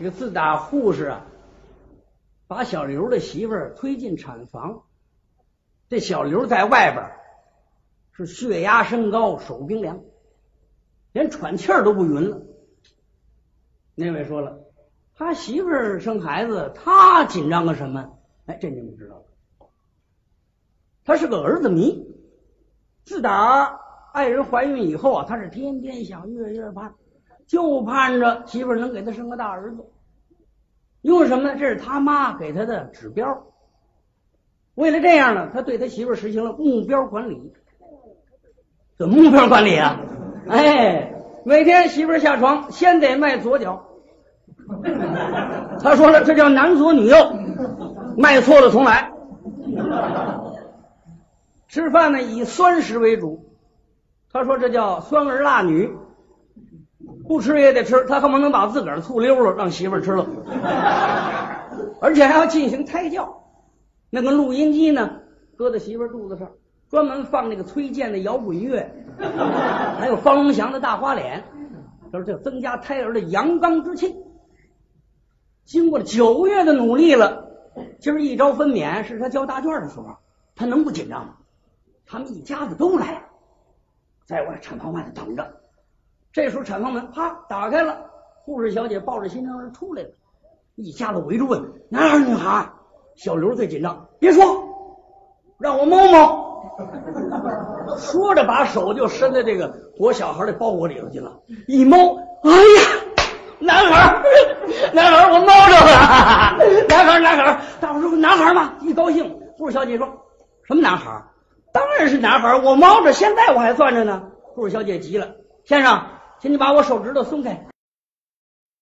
这个自打护士啊把小刘的媳妇儿推进产房，这小刘在外边是血压升高，手冰凉，连喘气儿都不匀了。那位说了，他媳妇儿生孩子，他紧张个什么？哎，这你们知道了。他是个儿子迷，自打爱人怀孕以后啊，他是天天想，月月盼，就盼着媳妇能给他生个大儿子。因为什么呢？这是他妈给他的指标。为了这样呢，他对他媳妇实行了目标管理。怎么目标管理啊？哎，每天媳妇儿下床先得迈左脚。他说了，这叫男左女右，迈错了重来。吃饭呢以酸食为主，他说这叫酸儿辣女。不吃也得吃，他恨不能把自个儿醋溜了让媳妇儿吃了，而且还要进行胎教。那个录音机呢，搁在媳妇儿肚子上，专门放那个崔健的摇滚乐，还有方龙祥的大花脸，他说这增加胎儿的阳刚之气。经过了九个月的努力了，今儿一朝分娩是他交答卷的时候，他能不紧张吗？他们一家子都来了，在外产房外头等着。这时候产房门啪打开了，护士小姐抱着新生儿出来了，一家子围住问：男孩女孩？小刘最紧张，别说，让我摸摸。说着把手就伸在这个裹小孩的包裹里头去了，一摸，哎呀，男孩，男孩，我摸着了，男孩，男孩，大伙说男孩吗？一高兴，护士小姐说什么男孩？当然是男孩，我摸着，现在我还攥着呢。护士小姐急了，先生。请你把我手指头松开，